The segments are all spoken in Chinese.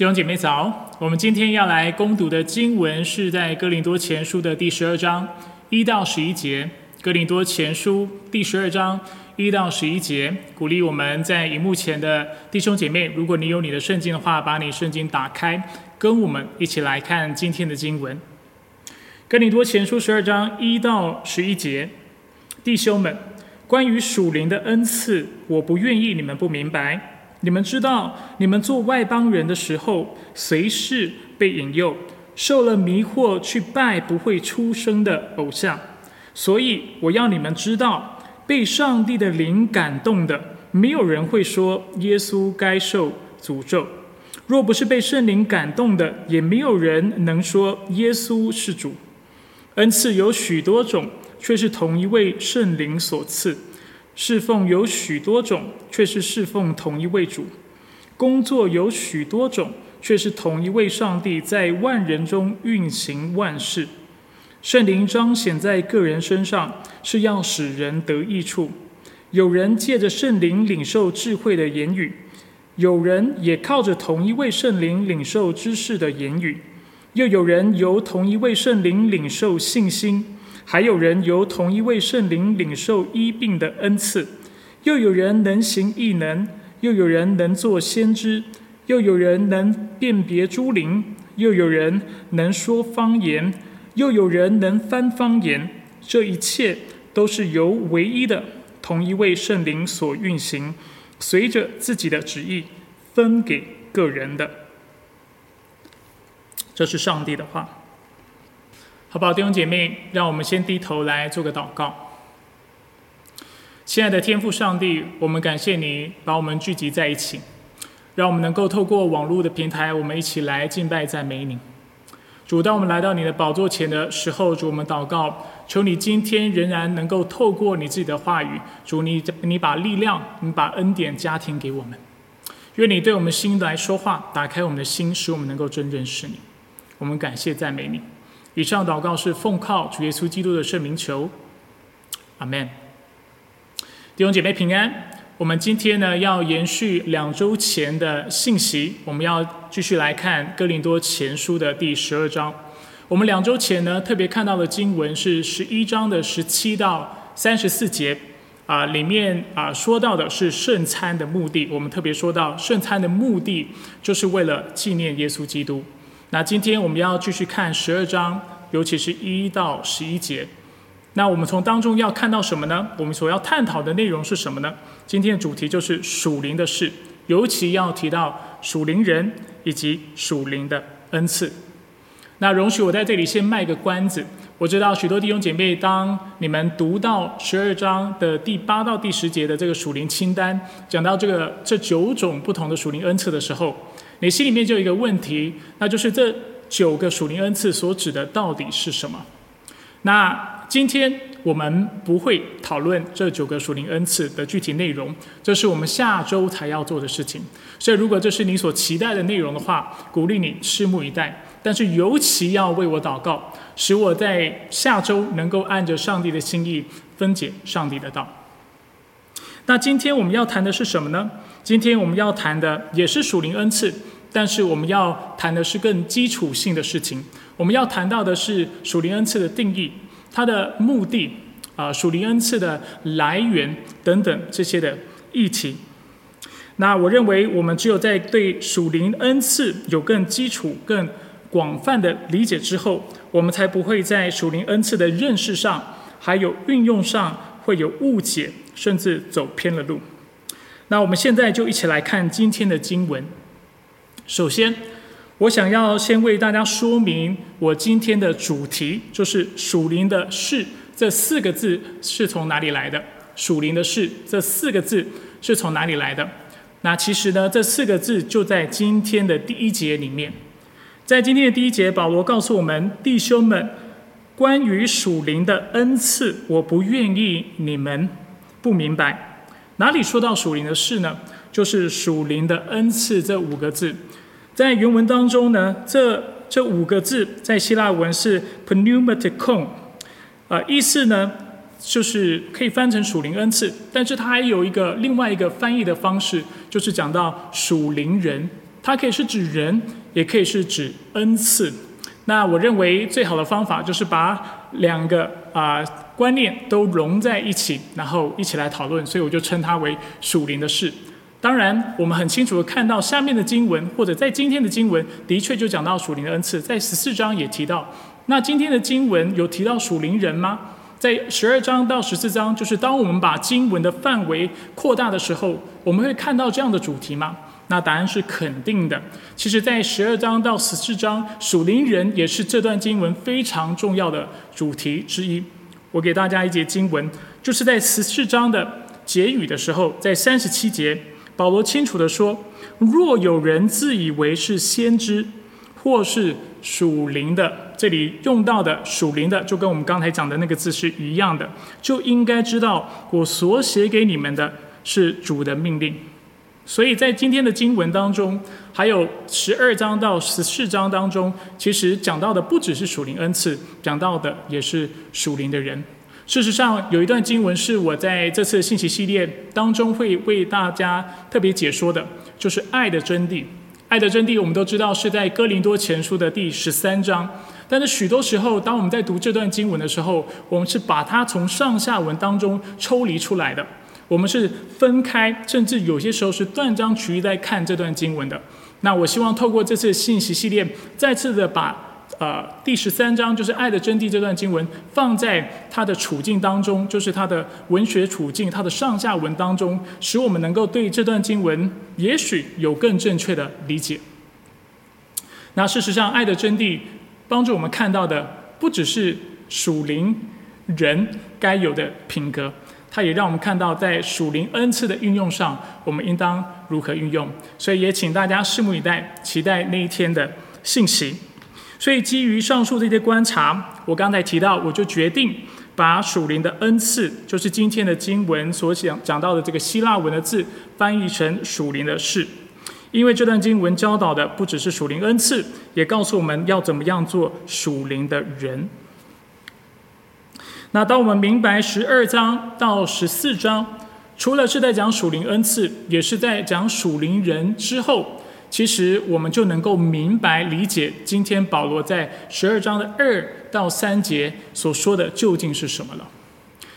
弟兄姐妹早，我们今天要来攻读的经文是在哥林多前书的第十二章一到十一节。哥林多前书第十二章一到十一节，鼓励我们在荧幕前的弟兄姐妹，如果你有你的圣经的话，把你圣经打开，跟我们一起来看今天的经文。哥林多前书十二章一到十一节，弟兄们，关于属灵的恩赐，我不愿意你们不明白。你们知道，你们做外邦人的时候，随时被引诱，受了迷惑，去拜不会出生的偶像。所以我要你们知道，被上帝的灵感动的，没有人会说耶稣该受诅咒；若不是被圣灵感动的，也没有人能说耶稣是主。恩赐有许多种，却是同一位圣灵所赐。侍奉有许多种，却是侍奉同一位主；工作有许多种，却是同一位上帝在万人中运行万事。圣灵彰显在个人身上，是要使人得益处。有人借着圣灵领受智慧的言语，有人也靠着同一位圣灵领受知识的言语，又有人由同一位圣灵领受信心。还有人由同一位圣灵领受医病的恩赐，又有人能行异能，又有人能做先知，又有人能辨别诸灵，又有人能说方言，又有人能翻方言。这一切都是由唯一的同一位圣灵所运行，随着自己的旨意分给个人的。这是上帝的话。好不好，弟兄姐妹，让我们先低头来做个祷告。亲爱的天父上帝，我们感谢你把我们聚集在一起，让我们能够透过网络的平台，我们一起来敬拜赞美你。主，当我们来到你的宝座前的时候，主，我们祷告，求你今天仍然能够透过你自己的话语，主，你你把力量，你把恩典加添给我们。愿你对我们心来说话，打开我们的心，使我们能够真认识你。我们感谢赞美你。以上祷告是奉靠主耶稣基督的圣名求，阿门。弟兄姐妹平安。我们今天呢要延续两周前的信息，我们要继续来看哥林多前书的第十二章。我们两周前呢特别看到的经文是十一章的十七到三十四节，啊，里面啊说到的是圣餐的目的。我们特别说到圣餐的目的就是为了纪念耶稣基督。那今天我们要继续看十二章，尤其是一到十一节。那我们从当中要看到什么呢？我们所要探讨的内容是什么呢？今天的主题就是属灵的事，尤其要提到属灵人以及属灵的恩赐。那容许我在这里先卖个关子。我知道许多弟兄姐妹，当你们读到十二章的第八到第十节的这个属灵清单，讲到这个这九种不同的属灵恩赐的时候，你心里面就有一个问题，那就是这九个属灵恩赐所指的到底是什么？那今天我们不会讨论这九个属灵恩赐的具体内容，这是我们下周才要做的事情。所以，如果这是你所期待的内容的话，鼓励你拭目以待。但是，尤其要为我祷告，使我在下周能够按着上帝的心意分解上帝的道。那今天我们要谈的是什么呢？今天我们要谈的也是属灵恩赐，但是我们要谈的是更基础性的事情。我们要谈到的是属灵恩赐的定义、它的目的啊，属灵恩赐的来源等等这些的议题。那我认为，我们只有在对属灵恩赐有更基础、更广泛的理解之后，我们才不会在属灵恩赐的认识上还有运用上会有误解。甚至走偏了路。那我们现在就一起来看今天的经文。首先，我想要先为大家说明我今天的主题，就是“属灵的事”这四个字是从哪里来的？“属灵的事”这四个字是从哪里来的？那其实呢，这四个字就在今天的第一节里面。在今天的第一节，保罗告诉我们弟兄们，关于属灵的恩赐，我不愿意你们。不明白哪里说到属灵的事呢？就是属灵的恩赐这五个字，在原文当中呢，这这五个字在希腊文是 pneumaticon，啊，意思呢就是可以翻成属灵恩赐，但是它还有一个另外一个翻译的方式，就是讲到属灵人它可以是指人，也可以是指恩赐。那我认为最好的方法就是把两个啊观念都融在一起，然后一起来讨论。所以我就称它为属灵的事。当然，我们很清楚的看到下面的经文，或者在今天的经文，的确就讲到属灵的恩赐，在十四章也提到。那今天的经文有提到属灵人吗？在十二章到十四章，就是当我们把经文的范围扩大的时候，我们会看到这样的主题吗？那答案是肯定的。其实，在十二章到十四章，属灵人也是这段经文非常重要的主题之一。我给大家一节经文，就是在十四章的结语的时候，在三十七节。保罗清楚的说：“若有人自以为是先知，或是属灵的，这里用到的属灵的，就跟我们刚才讲的那个字是一样的，就应该知道我所写给你们的是主的命令。所以在今天的经文当中，还有十二章到十四章当中，其实讲到的不只是属灵恩赐，讲到的也是属灵的人。”事实上，有一段经文是我在这次信息系列当中会为大家特别解说的，就是爱的真谛。爱的真谛，我们都知道是在哥林多前书的第十三章。但是许多时候，当我们在读这段经文的时候，我们是把它从上下文当中抽离出来的，我们是分开，甚至有些时候是断章取义在看这段经文的。那我希望透过这次信息系列，再次的把。呃，第十三章就是爱的真谛这段经文，放在他的处境当中，就是他的文学处境，他的上下文当中，使我们能够对这段经文也许有更正确的理解。那事实上，爱的真谛帮助我们看到的，不只是属灵人该有的品格，它也让我们看到在属灵恩赐的运用上，我们应当如何运用。所以也请大家拭目以待，期待那一天的信息。所以，基于上述这些观察，我刚才提到，我就决定把属灵的恩赐，就是今天的经文所讲讲到的这个希腊文的字，翻译成属灵的事。因为这段经文教导的不只是属灵恩赐，也告诉我们要怎么样做属灵的人。那当我们明白十二章到十四章，除了是在讲属灵恩赐，也是在讲属灵人之后。其实我们就能够明白理解今天保罗在十二章的二到三节所说的究竟是什么了。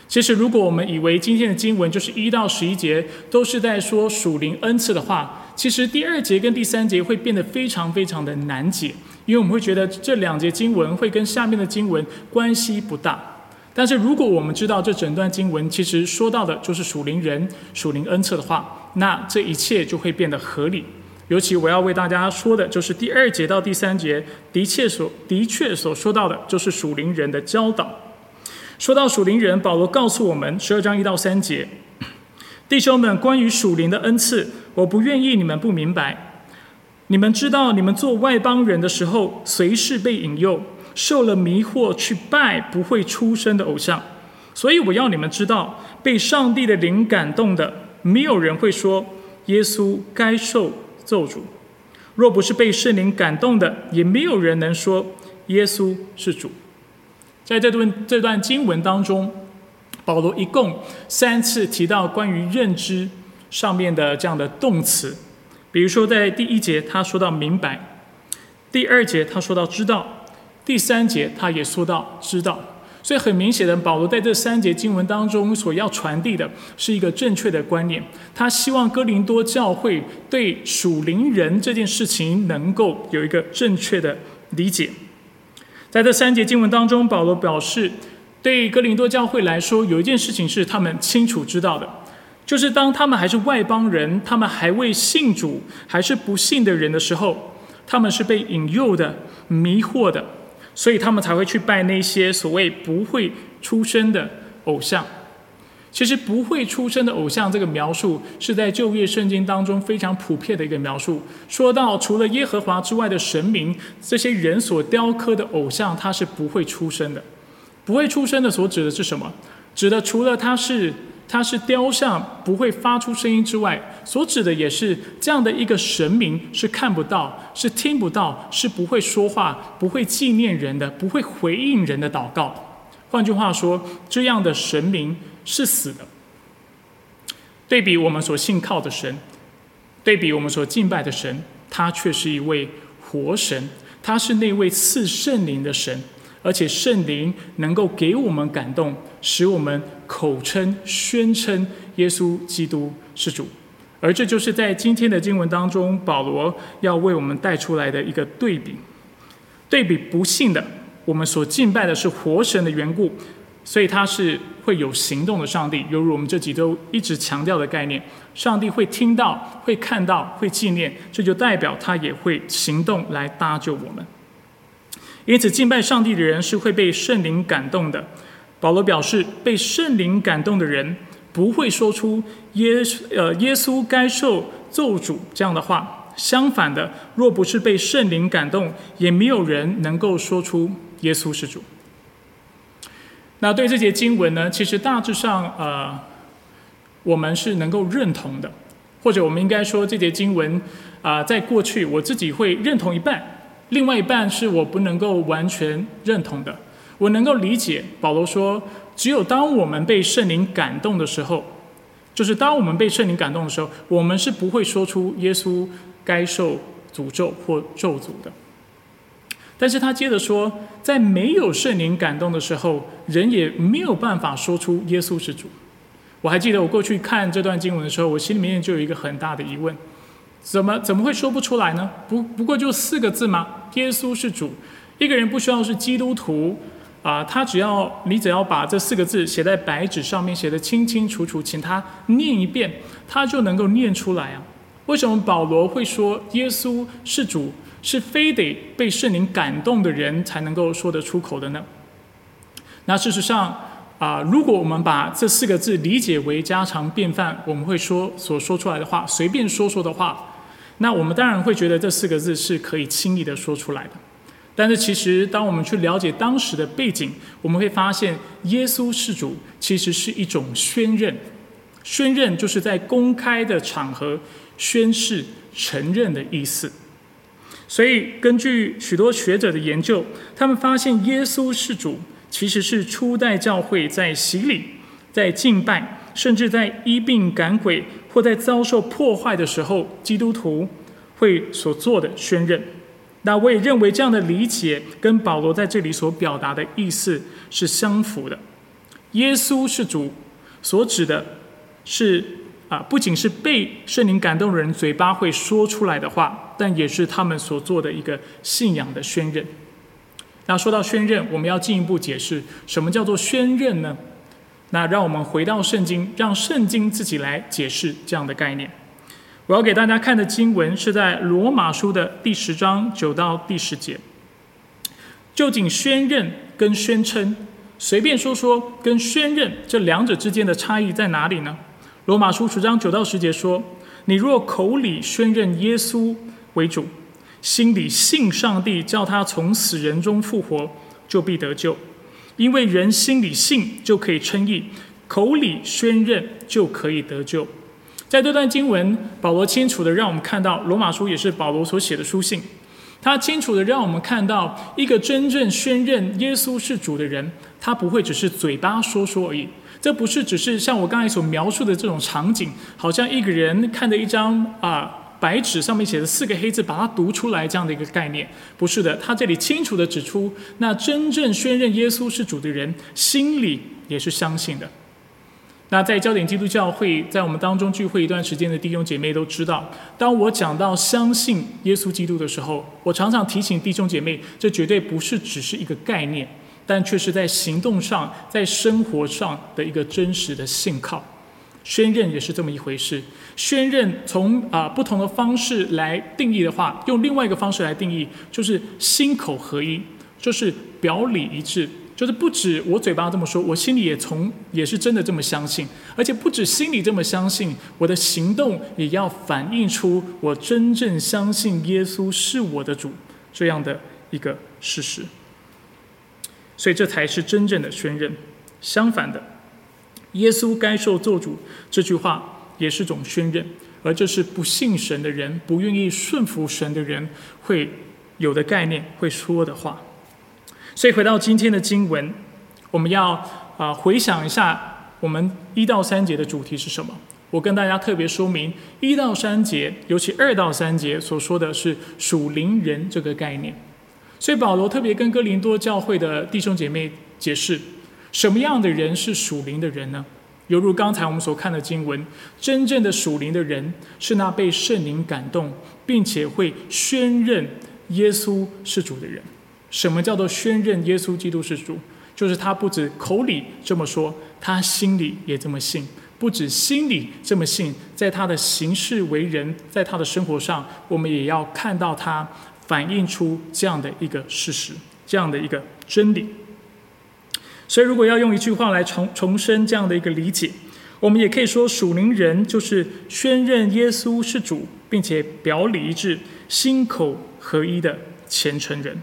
其实，如果我们以为今天的经文就是一到十一节都是在说属灵恩赐的话，其实第二节跟第三节会变得非常非常的难解，因为我们会觉得这两节经文会跟下面的经文关系不大。但是，如果我们知道这整段经文其实说到的就是属灵人、属灵恩赐的话，那这一切就会变得合理。尤其我要为大家说的，就是第二节到第三节，的确所的确所说到的，就是属灵人的教导。说到属灵人，保罗告诉我们，十二章一到三节，弟兄们，关于属灵的恩赐，我不愿意你们不明白。你们知道，你们做外邦人的时候，随时被引诱，受了迷惑，去拜不会出生的偶像。所以我要你们知道，被上帝的灵感动的，没有人会说耶稣该受。咒诅，若不是被圣灵感动的，也没有人能说耶稣是主。在这段这段经文当中，保罗一共三次提到关于认知上面的这样的动词，比如说在第一节他说到明白，第二节他说到知道，第三节他也说到知道。所以很明显的，保罗在这三节经文当中所要传递的是一个正确的观念。他希望哥林多教会对属灵人这件事情能够有一个正确的理解。在这三节经文当中，保罗表示，对哥林多教会来说，有一件事情是他们清楚知道的，就是当他们还是外邦人，他们还未信主，还是不信的人的时候，他们是被引诱的、迷惑的。所以他们才会去拜那些所谓不会出生的偶像。其实不会出生的偶像这个描述是在旧约圣经当中非常普遍的一个描述。说到除了耶和华之外的神明，这些人所雕刻的偶像，它是不会出生的。不会出生的所指的是什么？指的除了它是。它是雕像不会发出声音之外，所指的也是这样的一个神明是看不到、是听不到、是不会说话、不会纪念人的、不会回应人的祷告。换句话说，这样的神明是死的。对比我们所信靠的神，对比我们所敬拜的神，他却是一位活神，他是那位赐圣灵的神，而且圣灵能够给我们感动，使我们口称、宣称耶稣基督是主。而这就是在今天的经文当中，保罗要为我们带出来的一个对比。对比不幸的，我们所敬拜的是活神的缘故，所以他是会有行动的上帝。犹如我们这几周一直强调的概念，上帝会听到、会看到、会纪念，这就代表他也会行动来搭救我们。因此，敬拜上帝的人是会被圣灵感动的。保罗表示，被圣灵感动的人。不会说出耶呃耶稣该受咒诅这样的话。相反的，若不是被圣灵感动，也没有人能够说出耶稣是主。那对这节经文呢，其实大致上呃，我们是能够认同的，或者我们应该说这节经文啊，在过去我自己会认同一半，另外一半是我不能够完全认同的。我能够理解保罗说。只有当我们被圣灵感动的时候，就是当我们被圣灵感动的时候，我们是不会说出耶稣该受诅咒或咒诅的。但是他接着说，在没有圣灵感动的时候，人也没有办法说出耶稣是主。我还记得我过去看这段经文的时候，我心里面就有一个很大的疑问：怎么怎么会说不出来呢？不不过就四个字吗？耶稣是主。一个人不需要是基督徒。啊，他只要你只要把这四个字写在白纸上面，写得清清楚楚，请他念一遍，他就能够念出来啊。为什么保罗会说耶稣是主，是非得被圣灵感动的人才能够说得出口的呢？那事实上啊，如果我们把这四个字理解为家常便饭，我们会说所说出来的话，随便说说的话，那我们当然会觉得这四个字是可以轻易的说出来的。但是，其实当我们去了解当时的背景，我们会发现，耶稣是主其实是一种宣认。宣认就是在公开的场合宣誓承认的意思。所以，根据许多学者的研究，他们发现耶稣是主其实是初代教会在洗礼、在敬拜，甚至在医病赶鬼或在遭受破坏的时候，基督徒会所做的宣认。那我也认为这样的理解跟保罗在这里所表达的意思是相符的。耶稣是主，所指的是啊，不仅是被圣灵感动的人嘴巴会说出来的话，但也是他们所做的一个信仰的宣认。那说到宣认，我们要进一步解释什么叫做宣认呢？那让我们回到圣经，让圣经自己来解释这样的概念。我要给大家看的经文是在罗马书的第十章九到第十节。究竟宣认跟宣称，随便说说跟宣认这两者之间的差异在哪里呢？罗马书十章九到十节说：“你若口里宣认耶稣为主，心里信上帝叫他从死人中复活，就必得救。因为人心里信就可以称义，口里宣认就可以得救。”在这段经文，保罗清楚的让我们看到，罗马书也是保罗所写的书信。他清楚的让我们看到，一个真正宣认耶稣是主的人，他不会只是嘴巴说说而已。这不是只是像我刚才所描述的这种场景，好像一个人看着一张啊白纸上面写的四个黑字，把它读出来这样的一个概念。不是的，他这里清楚的指出，那真正宣认耶稣是主的人，心里也是相信的。那在焦点基督教会，在我们当中聚会一段时间的弟兄姐妹都知道，当我讲到相信耶稣基督的时候，我常常提醒弟兄姐妹，这绝对不是只是一个概念，但却是在行动上、在生活上的一个真实的信靠。宣认也是这么一回事。宣认从啊不同的方式来定义的话，用另外一个方式来定义，就是心口合一，就是表里一致。就是不止我嘴巴这么说，我心里也从也是真的这么相信，而且不止心里这么相信，我的行动也要反映出我真正相信耶稣是我的主这样的一个事实。所以这才是真正的宣认。相反的，耶稣该受做主这句话也是种宣认，而这是不信神的人、不愿意顺服神的人会有的概念、会说的话。所以回到今天的经文，我们要啊回想一下，我们一到三节的主题是什么？我跟大家特别说明，一到三节，尤其二到三节所说的是属灵人这个概念。所以保罗特别跟哥林多教会的弟兄姐妹解释，什么样的人是属灵的人呢？犹如刚才我们所看的经文，真正的属灵的人是那被圣灵感动，并且会宣认耶稣是主的人。什么叫做宣认耶稣基督是主？就是他不止口里这么说，他心里也这么信。不止心里这么信，在他的行事为人，在他的生活上，我们也要看到他反映出这样的一个事实，这样的一个真理。所以，如果要用一句话来重重申这样的一个理解，我们也可以说，属灵人就是宣认耶稣是主，并且表里一致、心口合一的虔诚人。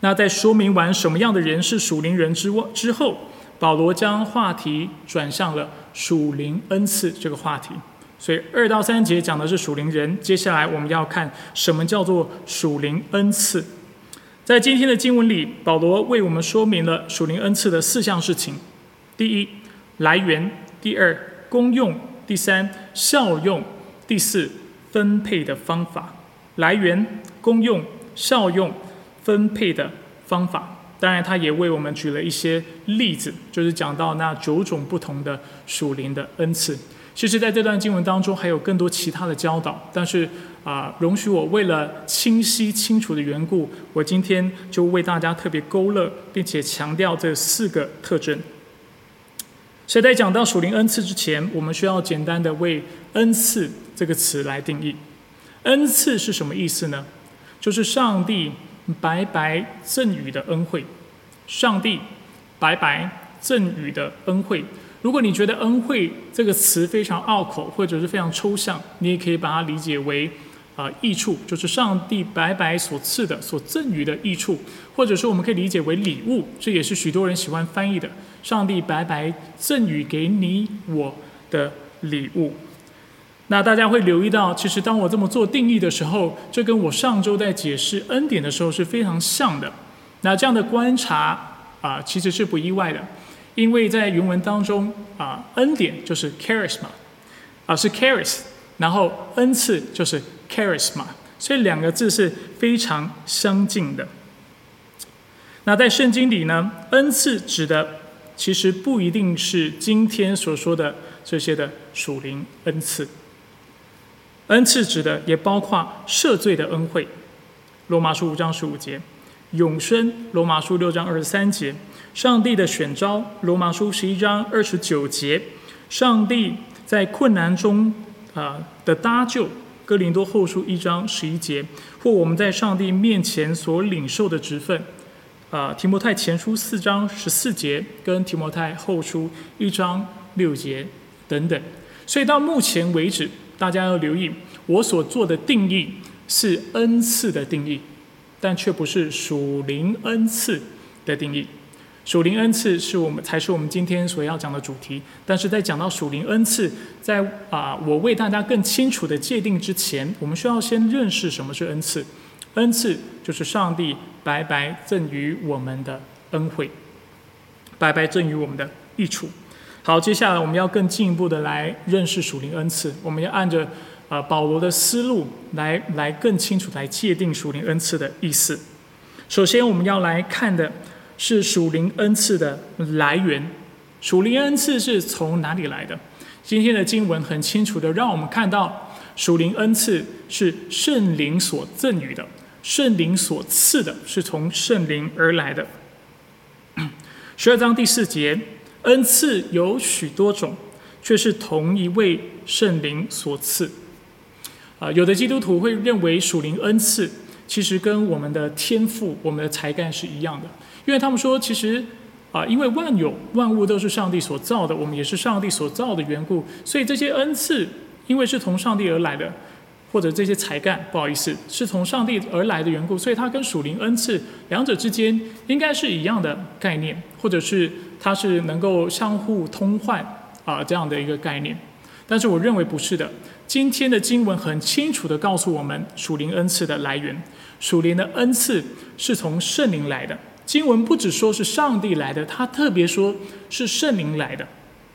那在说明完什么样的人是属灵人之之后，保罗将话题转向了属灵恩赐这个话题。所以二到三节讲的是属灵人，接下来我们要看什么叫做属灵恩赐。在今天的经文里，保罗为我们说明了属灵恩赐的四项事情：第一，来源；第二，功用；第三，效用；第四，分配的方法。来源、功用、效用。分配的方法，当然，他也为我们举了一些例子，就是讲到那九种不同的属灵的恩赐。其实，在这段经文当中，还有更多其他的教导，但是啊，容许我为了清晰清楚的缘故，我今天就为大家特别勾勒，并且强调这四个特征。所以在讲到属灵恩赐之前，我们需要简单的为“恩赐”这个词来定义。恩赐是什么意思呢？就是上帝。白白赠予的恩惠，上帝白白赠予的恩惠。如果你觉得“恩惠”这个词非常拗口，或者是非常抽象，你也可以把它理解为啊益处，就是上帝白白所赐的、所赠予的益处，或者说我们可以理解为礼物。这也是许多人喜欢翻译的：上帝白白赠予给你我的礼物。那大家会留意到，其实当我这么做定义的时候，这跟我上周在解释恩典的时候是非常像的。那这样的观察啊，其实是不意外的，因为在原文当中啊，恩典就是 charisma，啊是 charis，然后恩赐就是 charisma，所以两个字是非常相近的。那在圣经里呢，恩赐指的其实不一定是今天所说的这些的属灵恩赐。恩赐指的也包括赦罪的恩惠，罗马书五章十五节；永生，罗马书六章二十三节；上帝的选召，罗马书十一章二十九节；上帝在困难中啊的搭救，哥林多后书一章十一节；或我们在上帝面前所领受的职分，啊提摩太前书四章十四节跟提摩太后书一章六节等等。所以到目前为止。大家要留意，我所做的定义是恩赐的定义，但却不是属灵恩赐的定义。属灵恩赐是我们才是我们今天所要讲的主题。但是在讲到属灵恩赐，在啊，我为大家更清楚的界定之前，我们需要先认识什么是恩赐。恩赐就是上帝白白赠予我们的恩惠，白白赠予我们的益处。好，接下来我们要更进一步的来认识属灵恩赐。我们要按着啊保罗的思路来来更清楚来界定属灵恩赐的意思。首先，我们要来看的是属灵恩赐的来源。属灵恩赐是从哪里来的？今天的经文很清楚的让我们看到，属灵恩赐是圣灵所赠予的，圣灵所赐的，是从圣灵而来的。十二章第四节。恩赐有许多种，却是同一位圣灵所赐。啊，有的基督徒会认为属灵恩赐其实跟我们的天赋、我们的才干是一样的，因为他们说，其实啊，因为万有万物都是上帝所造的，我们也是上帝所造的缘故，所以这些恩赐因为是从上帝而来的，或者这些才干，不好意思，是从上帝而来的缘故，所以它跟属灵恩赐两者之间应该是一样的概念，或者是。它是能够相互通换啊这样的一个概念，但是我认为不是的。今天的经文很清楚的告诉我们属灵恩赐的来源，属灵的恩赐是从圣灵来的。经文不只说是上帝来的，他特别说是圣灵来的。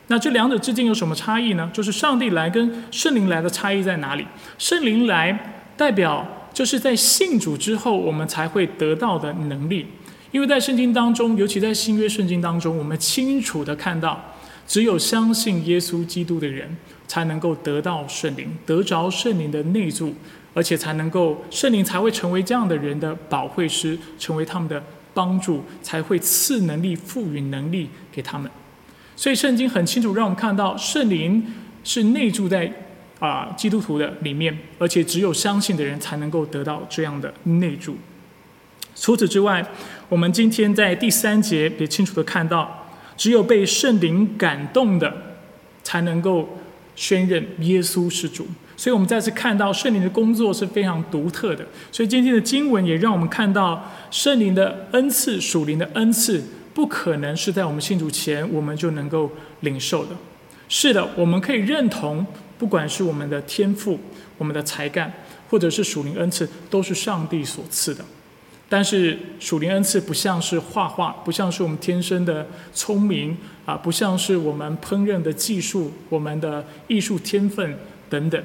那这两者之间有什么差异呢？就是上帝来跟圣灵来的差异在哪里？圣灵来代表就是在信主之后，我们才会得到的能力。因为在圣经当中，尤其在新约圣经当中，我们清楚的看到，只有相信耶稣基督的人，才能够得到圣灵，得着圣灵的内助，而且才能够圣灵才会成为这样的人的保惠师，成为他们的帮助，才会赐能力、赋予能力给他们。所以圣经很清楚让我们看到，圣灵是内住在啊基督徒的里面，而且只有相信的人才能够得到这样的内住。除此之外，我们今天在第三节也清楚的看到，只有被圣灵感动的，才能够宣认耶稣是主。所以我们再次看到圣灵的工作是非常独特的。所以今天的经文也让我们看到圣灵的恩赐、属灵的恩赐。不可能是在我们信主前我们就能够领受的。是的，我们可以认同，不管是我们的天赋、我们的才干，或者是属灵恩赐，都是上帝所赐的。但是属灵恩赐不像是画画，不像是我们天生的聪明啊，不像是我们烹饪的技术、我们的艺术天分等等。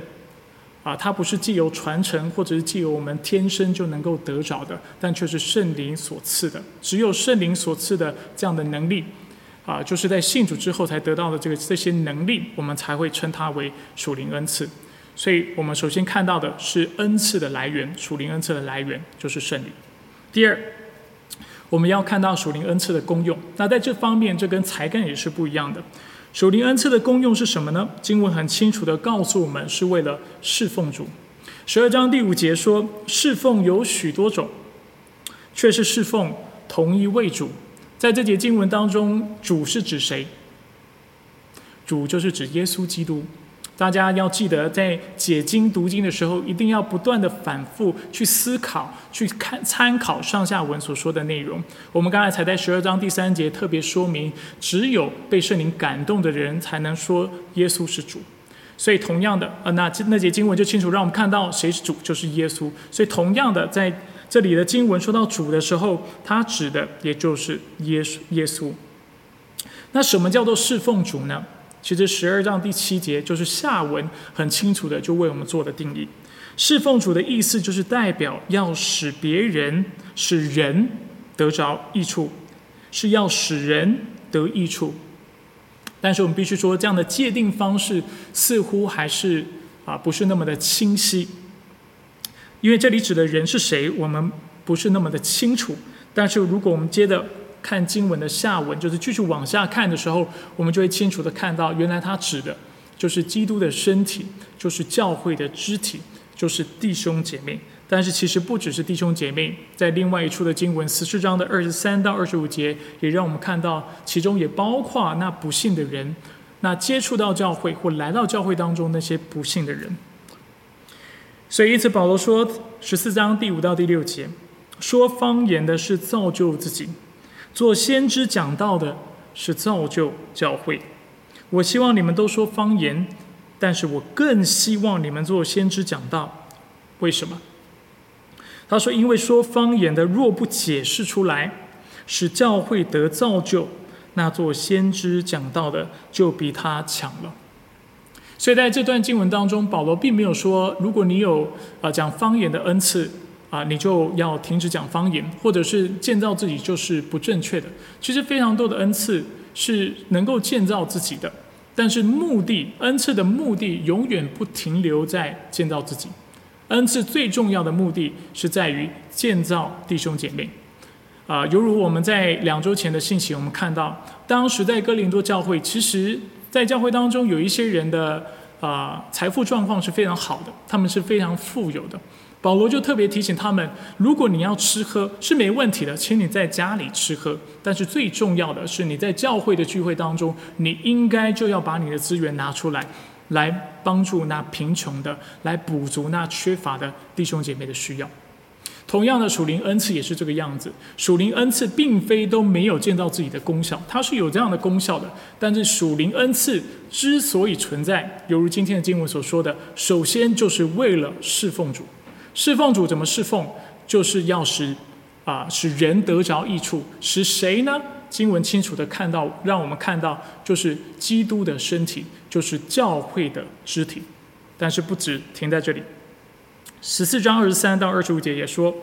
啊，它不是既有传承，或者是既有我们天生就能够得着的，但却是圣灵所赐的。只有圣灵所赐的这样的能力，啊，就是在信主之后才得到的这个这些能力，我们才会称它为属灵恩赐。所以，我们首先看到的是恩赐的来源，属灵恩赐的来源就是圣灵。第二，我们要看到属灵恩赐的功用。那在这方面，这跟才干也是不一样的。属灵恩赐的功用是什么呢？经文很清楚的告诉我们，是为了侍奉主。十二章第五节说，侍奉有许多种，却是侍奉同一位主。在这节经文当中，主是指谁？主就是指耶稣基督。大家要记得，在解经读经的时候，一定要不断的反复去思考、去看参考上下文所说的内容。我们刚才才在十二章第三节特别说明，只有被圣灵感动的人才能说耶稣是主。所以，同样的，呃，那那节经文就清楚让我们看到谁是主，就是耶稣。所以，同样的，在这里的经文说到主的时候，它指的也就是耶稣。耶稣。那什么叫做侍奉主呢？其实十二章第七节就是下文很清楚的就为我们做的定义。侍奉主的意思就是代表要使别人、使人得着益处，是要使人得益处。但是我们必须说，这样的界定方式似乎还是啊不是那么的清晰，因为这里指的人是谁，我们不是那么的清楚。但是如果我们接着。看经文的下文，就是继续往下看的时候，我们就会清楚的看到，原来它指的就是基督的身体，就是教会的肢体，就是弟兄姐妹。但是其实不只是弟兄姐妹，在另外一处的经文十四章的二十三到二十五节，也让我们看到，其中也包括那不幸的人，那接触到教会或来到教会当中那些不幸的人。所以，因此保罗说，十四章第五到第六节，说方言的是造就自己。做先知讲道的是造就教会。我希望你们都说方言，但是我更希望你们做先知讲道。为什么？他说：“因为说方言的若不解释出来，使教会得造就，那做先知讲道的就比他强了。”所以在这段经文当中，保罗并没有说，如果你有啊讲方言的恩赐。啊，你就要停止讲方言，或者是建造自己就是不正确的。其实非常多的恩赐是能够建造自己的，但是目的恩赐的目的永远不停留在建造自己。恩赐最重要的目的是在于建造弟兄姐妹。啊，犹如我们在两周前的信息，我们看到当时在哥林多教会，其实在教会当中有一些人的啊财富状况是非常好的，他们是非常富有的。保罗就特别提醒他们：如果你要吃喝是没问题的，请你在家里吃喝。但是最重要的是，你在教会的聚会当中，你应该就要把你的资源拿出来，来帮助那贫穷的，来补足那缺乏的弟兄姐妹的需要。同样的，属灵恩赐也是这个样子。属灵恩赐并非都没有见到自己的功效，它是有这样的功效的。但是属灵恩赐之所以存在，犹如今天的经文所说的，首先就是为了侍奉主。侍奉主怎么侍奉？就是要使啊使人得着益处，使谁呢经文清楚的看到，让我们看到就是基督的身体，就是教会的肢体。但是不止停在这里，十四章二十三到二十五节也说，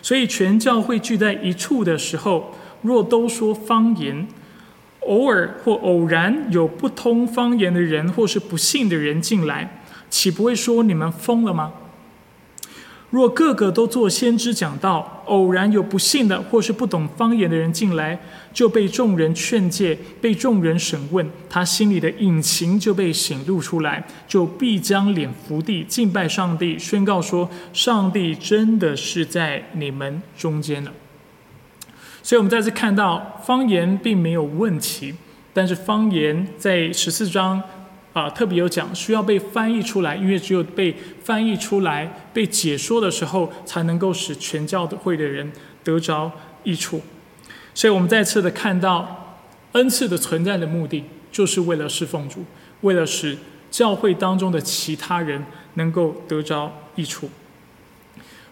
所以全教会聚在一处的时候，若都说方言，偶尔或偶然有不通方言的人或是不信的人进来，岂不会说你们疯了吗？若个个都做先知讲道，偶然有不信的或是不懂方言的人进来，就被众人劝诫，被众人审问，他心里的隐情就被显露出来，就必将脸伏地敬拜上帝，宣告说：上帝真的是在你们中间了。所以，我们再次看到方言并没有问题，但是方言在十四章。啊，特别有讲需要被翻译出来，因为只有被翻译出来、被解说的时候，才能够使全教会的人得着益处。所以，我们再次的看到恩赐的存在的目的，就是为了侍奉主，为了使教会当中的其他人能够得着益处。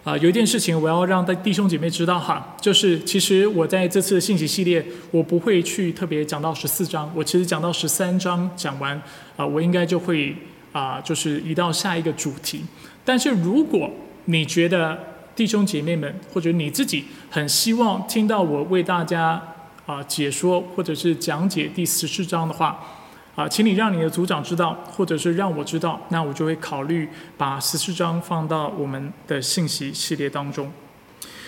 啊，有一件事情我要让弟兄姐妹知道哈，就是其实我在这次信息系列，我不会去特别讲到十四章，我其实讲到十三章讲完，啊，我应该就会啊，就是移到下一个主题。但是如果你觉得弟兄姐妹们或者你自己很希望听到我为大家啊解说或者是讲解第十四章的话，啊，请你让你的组长知道，或者是让我知道，那我就会考虑把十四章放到我们的信息系列当中。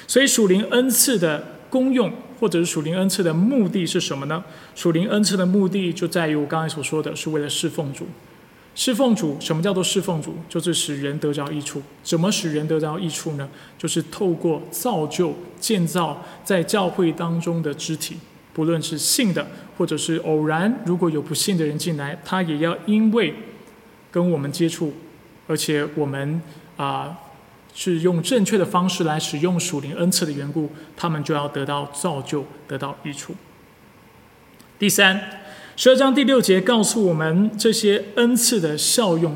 所以属灵恩赐的功用，或者是属灵恩赐的目的是什么呢？属灵恩赐的目的就在于我刚才所说的是为了侍奉主。侍奉主，什么叫做侍奉主？就是使人得着益处。怎么使人得着益处呢？就是透过造就、建造在教会当中的肢体。不论是信的，或者是偶然，如果有不信的人进来，他也要因为跟我们接触，而且我们啊是用正确的方式来使用属灵恩赐的缘故，他们就要得到造就，得到益处。第三，十二章第六节告诉我们，这些恩赐的效用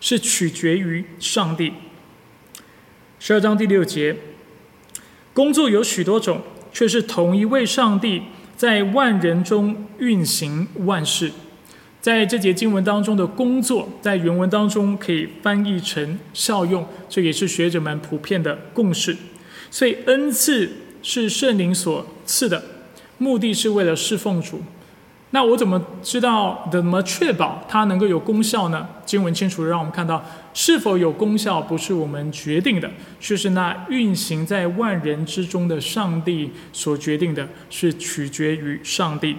是取决于上帝。十二章第六节，工作有许多种，却是同一位上帝。在万人中运行万事，在这节经文当中的工作，在原文当中可以翻译成效用，这也是学者们普遍的共识。所以恩赐是圣灵所赐的，目的是为了侍奉主。那我怎么知道？怎么确保它能够有功效呢？经文清楚让我们看到，是否有功效不是我们决定的，却是那运行在万人之中的上帝所决定的，是取决于上帝。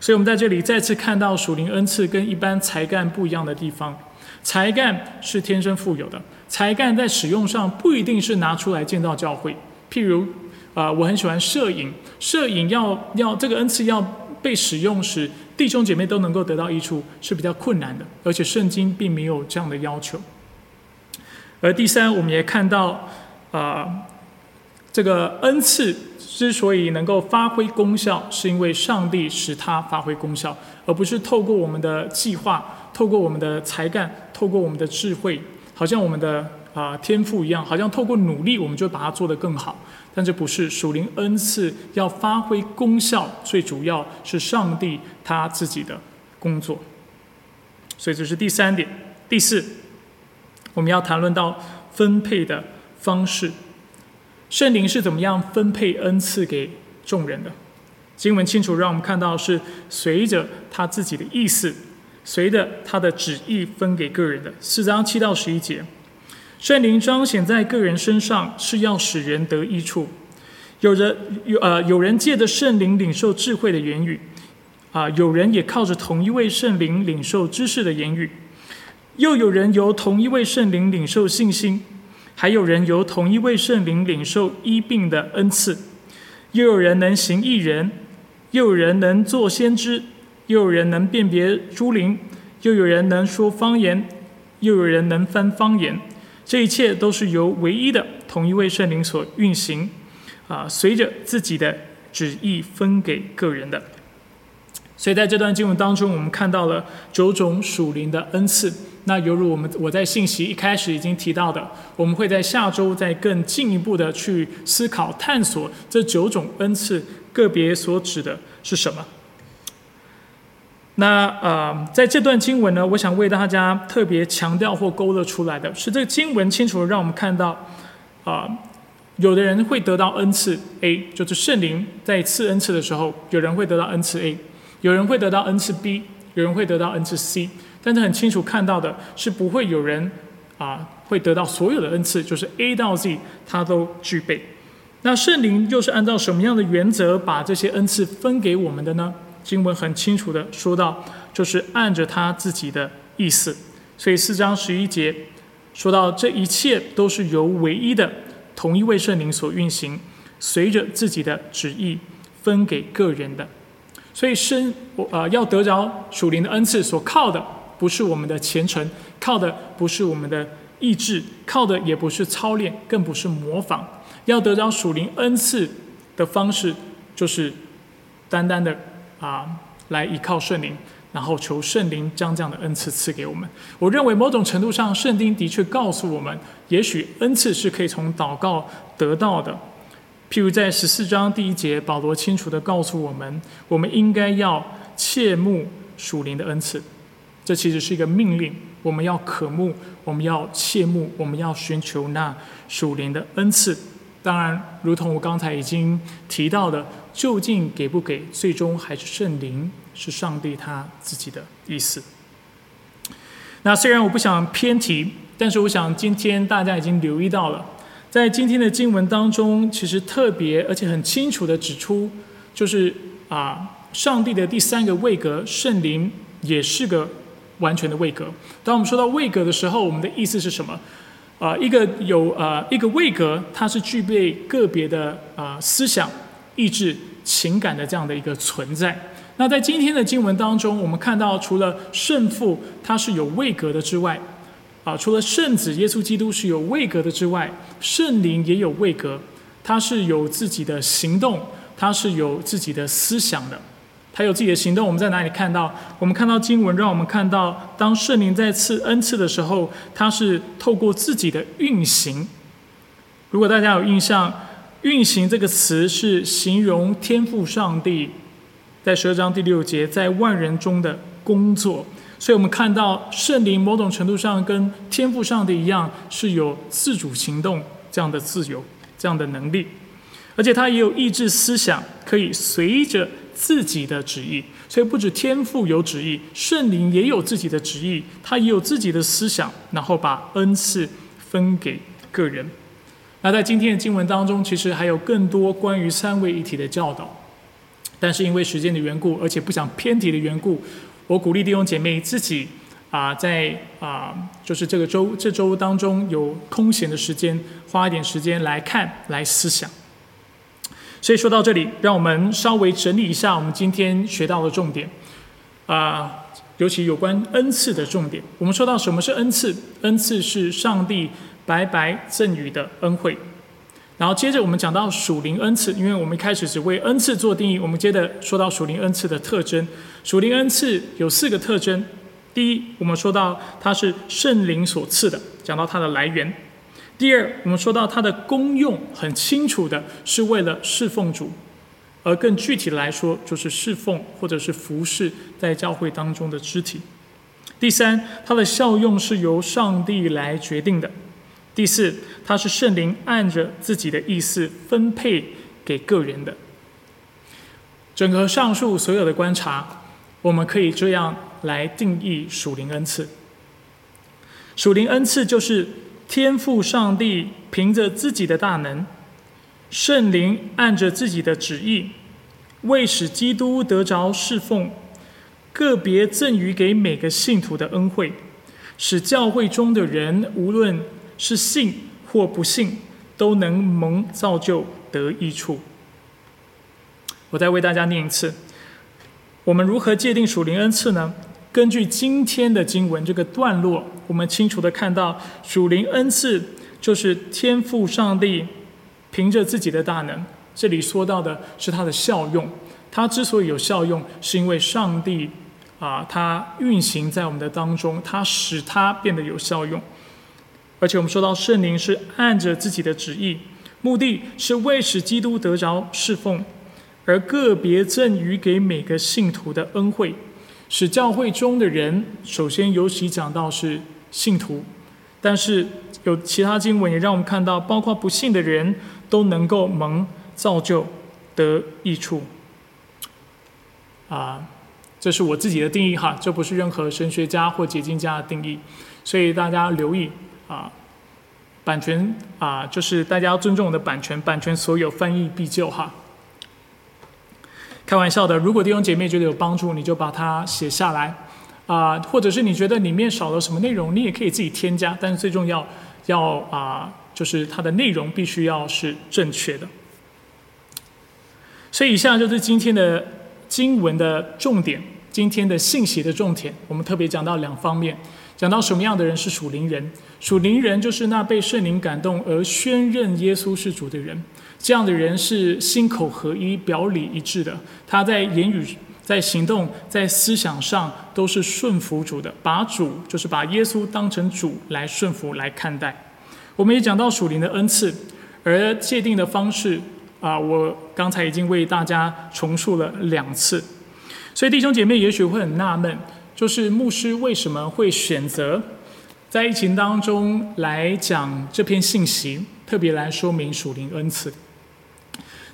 所以，我们在这里再次看到属灵恩赐跟一般才干不一样的地方。才干是天生富有的，才干在使用上不一定是拿出来建造教会。譬如，啊，我很喜欢摄影，摄影要要这个恩赐要。被使用时，弟兄姐妹都能够得到益处是比较困难的，而且圣经并没有这样的要求。而第三，我们也看到，啊，这个恩赐之所以能够发挥功效，是因为上帝使它发挥功效，而不是透过我们的计划、透过我们的才干、透过我们的智慧，好像我们的啊天赋一样，好像透过努力我们就把它做得更好。但这不是属灵恩赐要发挥功效，最主要是上帝他自己的工作。所以这是第三点。第四，我们要谈论到分配的方式，圣灵是怎么样分配恩赐给众人的？经文清楚让我们看到是随着他自己的意思，随着他的旨意分给个人的。四章七到十一节。圣灵彰显在个人身上，是要使人得益处。有人有呃，有人借着圣灵领受智慧的言语，啊，有人也靠着同一位圣灵领受知识的言语，又有人由同一位圣灵领受信心，还有人由同一位圣灵领受医病的恩赐，又有人能行异人，又有人能做先知，又有人能辨别诸灵，又有人能说方言，又有人能翻方言。这一切都是由唯一的同一位圣灵所运行，啊，随着自己的旨意分给个人的。所以在这段经文当中，我们看到了九种属灵的恩赐。那犹如我们我在信息一开始已经提到的，我们会在下周再更进一步的去思考探索这九种恩赐个别所指的是什么。那呃，在这段经文呢，我想为大家特别强调或勾勒出来的是，这个经文清楚的让我们看到，啊，有的人会得到恩赐 A，就是圣灵在赐恩赐的时候，有人会得到恩赐 A，有人会得到恩赐 B，有人会得到恩赐 C，但是很清楚看到的是，不会有人啊会得到所有的恩赐，就是 A 到 Z 他都具备。那圣灵又是按照什么样的原则把这些恩赐分给我们的呢？经文很清楚的说到，就是按着他自己的意思。所以四章十一节说到，这一切都是由唯一的同一位圣灵所运行，随着自己的旨意分给个人的。所以生呃要得着属灵的恩赐，所靠的不是我们的虔诚，靠的不是我们的意志，靠的也不是操练，更不是模仿。要得着属灵恩赐的方式，就是单单的。啊，来依靠圣灵，然后求圣灵将这样的恩赐赐给我们。我认为某种程度上，圣经的确告诉我们，也许恩赐是可以从祷告得到的。譬如在十四章第一节，保罗清楚的告诉我们，我们应该要切慕属灵的恩赐。这其实是一个命令，我们要渴慕，我们要切慕，我们要寻求那属灵的恩赐。当然，如同我刚才已经提到的。究竟给不给，最终还是圣灵，是上帝他自己的意思。那虽然我不想偏题，但是我想今天大家已经留意到了，在今天的经文当中，其实特别而且很清楚的指出，就是啊，上帝的第三个位格圣灵也是个完全的位格。当我们说到位格的时候，我们的意思是什么？啊，一个有呃一个位格，它是具备个别的啊思想。意志、情感的这样的一个存在。那在今天的经文当中，我们看到，除了圣父他是有位格的之外，啊，除了圣子耶稣基督是有位格的之外，圣灵也有位格，他是有自己的行动，他是有自己的思想的，他有自己的行动。我们在哪里看到？我们看到经文让我们看到，当圣灵在赐恩赐的时候，他是透过自己的运行。如果大家有印象。运行这个词是形容天赋上帝在十二章第六节在万人中的工作，所以我们看到圣灵某种程度上跟天赋上帝一样是有自主行动这样的自由这样的能力，而且他也有意志思想，可以随着自己的旨意。所以不止天赋有旨意，圣灵也有自己的旨意，他也有自己的思想，然后把恩赐分给个人。那在今天的经文当中，其实还有更多关于三位一体的教导，但是因为时间的缘故，而且不想偏题的缘故，我鼓励弟兄姐妹自己啊，在啊，就是这个周这周当中有空闲的时间，花一点时间来看、来思想。所以说到这里，让我们稍微整理一下我们今天学到的重点啊，尤其有关恩赐的重点。我们说到什么是恩赐？恩赐是上帝。白白赠予的恩惠，然后接着我们讲到属灵恩赐，因为我们一开始只为恩赐做定义，我们接着说到属灵恩赐的特征。属灵恩赐有四个特征：第一，我们说到它是圣灵所赐的，讲到它的来源；第二，我们说到它的功用很清楚的是为了侍奉主，而更具体的来说，就是侍奉或者是服侍在教会当中的肢体；第三，它的效用是由上帝来决定的。第四，它是圣灵按着自己的意思分配给个人的。整个上述所有的观察，我们可以这样来定义属灵恩赐。属灵恩赐就是天赋上帝凭着自己的大能，圣灵按着自己的旨意，为使基督得着侍奉，个别赠予给每个信徒的恩惠，使教会中的人无论。是信或不信，都能蒙造就得益处。我再为大家念一次：我们如何界定属灵恩赐呢？根据今天的经文这个段落，我们清楚的看到，属灵恩赐就是天赋上帝凭着自己的大能。这里说到的是他的效用，它之所以有效用，是因为上帝啊，它运行在我们的当中，它使它变得有效用。而且我们说到圣灵是按着自己的旨意，目的是为使基督得着侍奉，而个别赠予给每个信徒的恩惠，使教会中的人，首先尤其讲到是信徒，但是有其他经文也让我们看到，包括不信的人都能够蒙造就得益处。啊，这是我自己的定义哈，这不是任何神学家或解经家的定义，所以大家留意。啊，版权啊，就是大家要尊重我的版权，版权所有翻译必救哈。开玩笑的，如果弟兄姐妹觉得有帮助，你就把它写下来啊，或者是你觉得里面少了什么内容，你也可以自己添加，但是最重要要啊，就是它的内容必须要是正确的。所以以下就是今天的经文的重点，今天的信息的重点，我们特别讲到两方面。讲到什么样的人是属灵人？属灵人就是那被圣灵感动而宣认耶稣是主的人。这样的人是心口合一、表里一致的。他在言语、在行动、在思想上都是顺服主的，把主就是把耶稣当成主来顺服来看待。我们也讲到属灵的恩赐，而界定的方式啊，我刚才已经为大家重述了两次。所以弟兄姐妹也许会很纳闷。就是牧师为什么会选择在疫情当中来讲这篇信息，特别来说明属灵恩赐？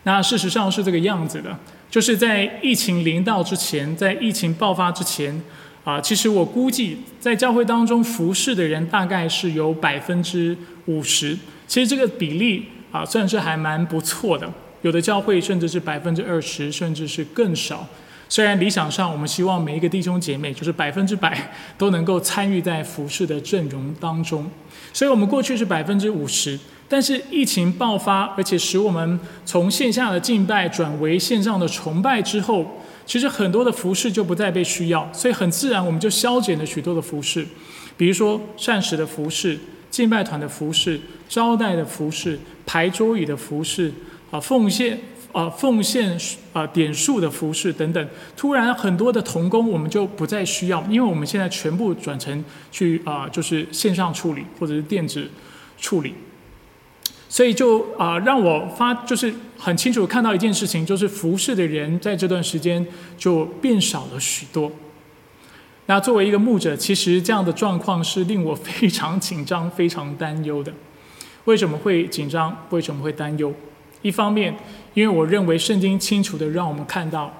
那事实上是这个样子的，就是在疫情临到之前，在疫情爆发之前，啊，其实我估计在教会当中服侍的人大概是有百分之五十，其实这个比例啊算是还蛮不错的，有的教会甚至是百分之二十，甚至是更少。虽然理想上，我们希望每一个弟兄姐妹就是百分之百都能够参与在服饰的阵容当中，所以我们过去是百分之五十，但是疫情爆发，而且使我们从线下的敬拜转为线上的崇拜之后，其实很多的服饰就不再被需要，所以很自然我们就削减了许多的服饰，比如说膳食的服饰、敬拜团的服饰、招待的服饰、排桌椅的服饰啊，奉献。啊，奉献啊，点数的服饰等等，突然很多的童工我们就不再需要，因为我们现在全部转成去啊，就是线上处理或者是电子处理，所以就啊，让我发就是很清楚看到一件事情，就是服侍的人在这段时间就变少了许多。那作为一个牧者，其实这样的状况是令我非常紧张、非常担忧的。为什么会紧张？为什么会担忧？一方面，因为我认为圣经清楚的让我们看到，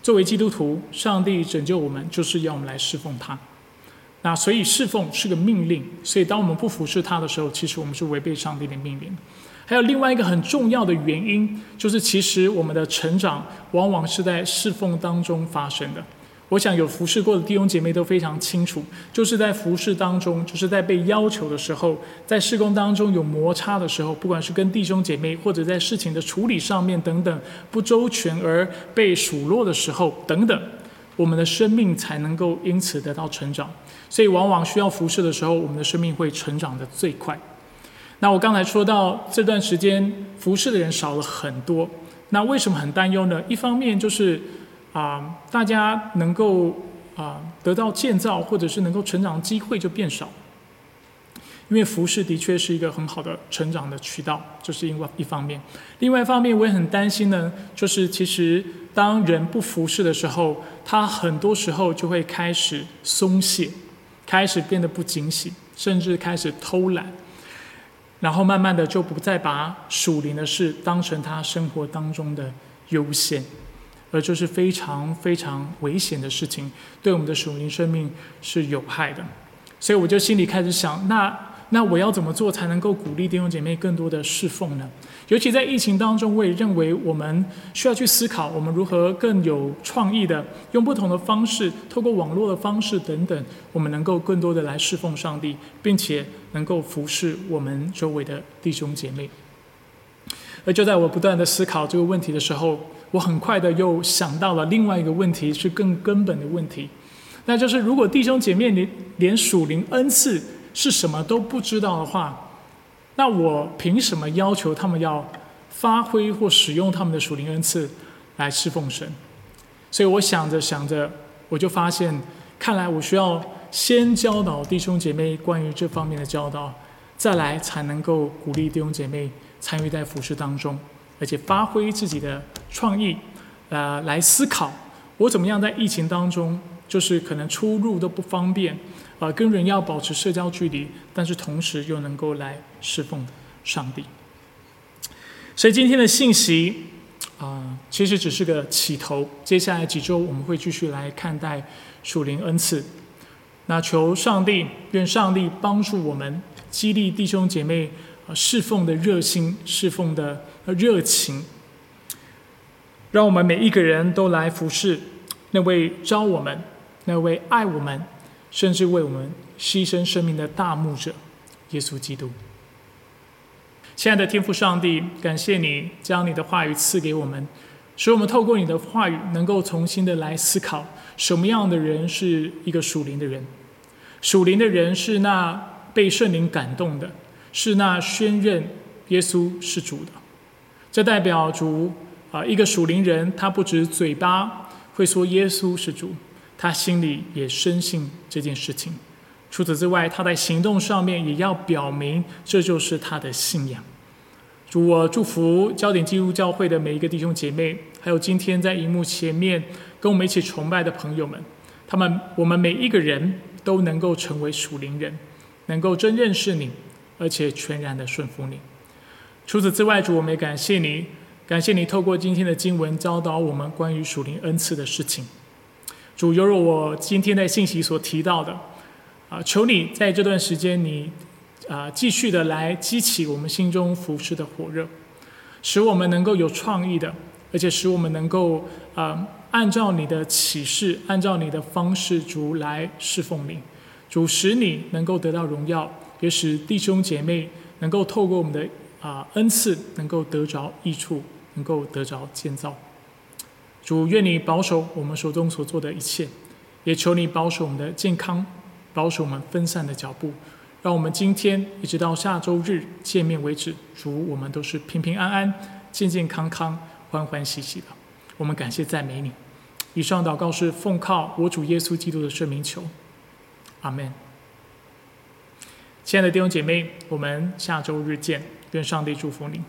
作为基督徒，上帝拯救我们就是要我们来侍奉他。那所以侍奉是个命令，所以当我们不服侍他的时候，其实我们是违背上帝的命令。还有另外一个很重要的原因，就是其实我们的成长往往是在侍奉当中发生的。我想有服侍过的弟兄姐妹都非常清楚，就是在服侍当中，就是在被要求的时候，在施工当中有摩擦的时候，不管是跟弟兄姐妹，或者在事情的处理上面等等不周全而被数落的时候等等，我们的生命才能够因此得到成长。所以往往需要服侍的时候，我们的生命会成长的最快。那我刚才说到这段时间服侍的人少了很多，那为什么很担忧呢？一方面就是。啊，大家能够啊得到建造或者是能够成长的机会就变少，因为服饰的确是一个很好的成长的渠道，这是因为一方面。另外一方面，我也很担心呢，就是其实当人不服侍的时候，他很多时候就会开始松懈，开始变得不警醒，甚至开始偷懒，然后慢慢的就不再把属灵的事当成他生活当中的优先。而就是非常非常危险的事情，对我们的属灵生命是有害的。所以我就心里开始想，那那我要怎么做才能够鼓励弟兄姐妹更多的侍奉呢？尤其在疫情当中，我也认为我们需要去思考，我们如何更有创意的，用不同的方式，透过网络的方式等等，我们能够更多的来侍奉上帝，并且能够服侍我们周围的弟兄姐妹。而就在我不断的思考这个问题的时候，我很快的又想到了另外一个问题，是更根本的问题，那就是如果弟兄姐妹连连属灵恩赐是什么都不知道的话，那我凭什么要求他们要发挥或使用他们的属灵恩赐来侍奉神？所以我想着想着，我就发现，看来我需要先教导弟兄姐妹关于这方面的教导，再来才能够鼓励弟兄姐妹参与在服饰当中，而且发挥自己的创意，呃，来思考我怎么样在疫情当中，就是可能出入都不方便，呃，跟人要保持社交距离，但是同时又能够来侍奉上帝。所以今天的信息啊，其实只是个起头。接下来几周我们会继续来看待属灵恩赐。那求上帝，愿上帝帮助我们，激励弟兄姐妹啊侍奉的热心、侍奉的热情，让我们每一个人都来服侍那位招我们、那位爱我们，甚至为我们牺牲生命的大牧者——耶稣基督。亲爱的天父上帝，感谢你将你的话语赐给我们，使我们透过你的话语，能够重新的来思考什么样的人是一个属灵的人。属灵的人是那被圣灵感动的，是那宣认耶稣是主的。这代表主啊，一个属灵人，他不止嘴巴会说耶稣是主，他心里也深信这件事情。除此之外，他在行动上面也要表明，这就是他的信仰。主，我祝福焦点基督教会的每一个弟兄姐妹，还有今天在荧幕前面跟我们一起崇拜的朋友们，他们我们每一个人都能够成为属灵人，能够真认识你，而且全然的顺服你。除此之外，主，我们也感谢你，感谢你透过今天的经文教导我们关于属灵恩赐的事情。主，犹如我今天在信息所提到的。啊，求你在这段时间，你啊继续的来激起我们心中服饰的火热，使我们能够有创意的，而且使我们能够啊按照你的启示，按照你的方式，主来侍奉你，主使你能够得到荣耀，也使弟兄姐妹能够透过我们的啊恩赐，能够得着益处，能够得着建造。主愿你保守我们手中所做的一切，也求你保守我们的健康。保守我们分散的脚步，让我们今天一直到下周日见面为止，主我们都是平平安安、健健康康、欢欢喜喜的。我们感谢赞美你。以上祷告是奉靠我主耶稣基督的圣名求，阿门。亲爱的弟兄姐妹，我们下周日见，愿上帝祝福你。